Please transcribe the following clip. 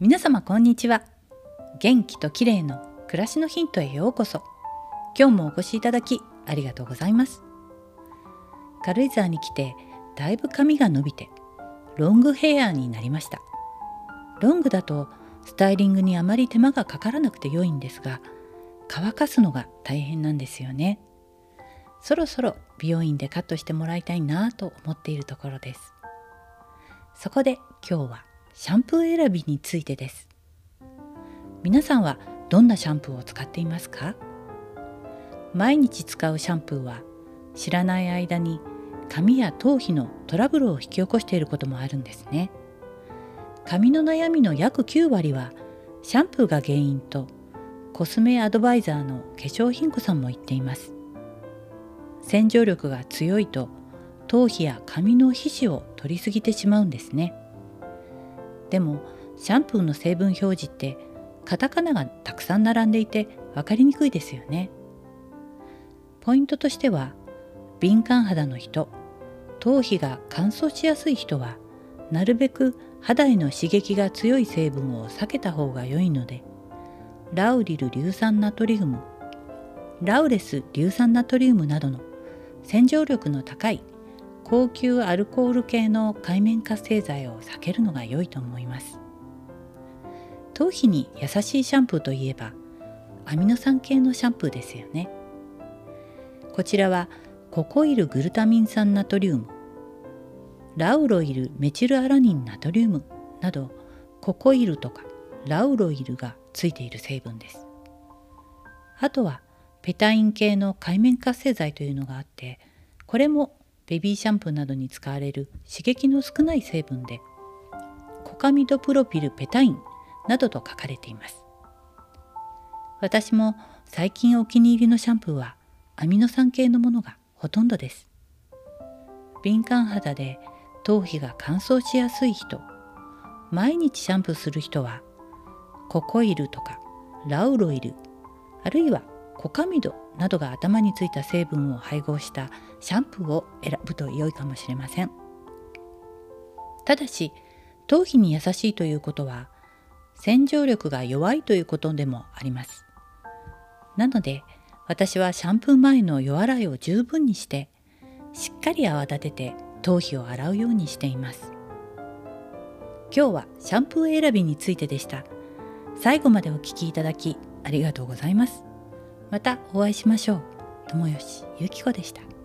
皆様こんにちは。元気と綺麗の暮らしのヒントへようこそ。今日もお越しいただきありがとうございます。軽井沢に来てだいぶ髪が伸びてロングヘアになりました。ロングだとスタイリングにあまり手間がかからなくて良いんですが乾かすのが大変なんですよね。そろそろ美容院でカットしてもらいたいなと思っているところです。そこで今日はシャンプー選びについてです。皆さんはどんなシャンプーを使っていますか？毎日使うシャンプーは知らない間に髪や頭皮のトラブルを引き起こしていることもあるんですね。髪の悩みの約9割はシャンプーが原因とコスメアドバイザーの化粧品子さんも言っています。洗浄力が強いと頭皮や髪の皮脂を取りすぎてしまうんですね。でもシャンプーの成分表示ってカタカナがたくさん並んでいて分かりにくいですよね。ポイントとしては敏感肌の人頭皮が乾燥しやすい人はなるべく肌への刺激が強い成分を避けた方が良いのでラウリル硫酸ナトリウムラウレス硫酸ナトリウムなどの洗浄力の高い高級アルコール系の界面活性剤を避けるのが良いと思います。頭皮に優しいシャンプーといえばアミノ酸系のシャンプーですよね。こちらはココイルグルタミン酸ナトリウムラウロイルメチルアラニンナトリウムなどココイルとかラウロイルがついている成分です。あとはペタイン系の界面活性剤というのがあってこれもベビーシャンプーなどに使われる刺激の少ない成分でコカミドプロピルペタインなどと書かれています。私も最近お気に入りのシャンプーはアミノ酸系のものがほとんどです。敏感肌で頭皮が乾燥しやすい人毎日シャンプーする人はココイルとかラウロイルあるいはコカミドなどが頭についた成分を配合したシャンプーを選ぶと良いかもしれません。ただし頭皮に優しいということは洗浄力が弱いということでもあります。なので私はシャンプー前の夜洗いを十分にしてしっかり泡立てて頭皮を洗うようにしています。今日はシャンプー選びについてでした。最後までお聴きいただきありがとうございます。またお会いしましょう。友吉ゆき子でした。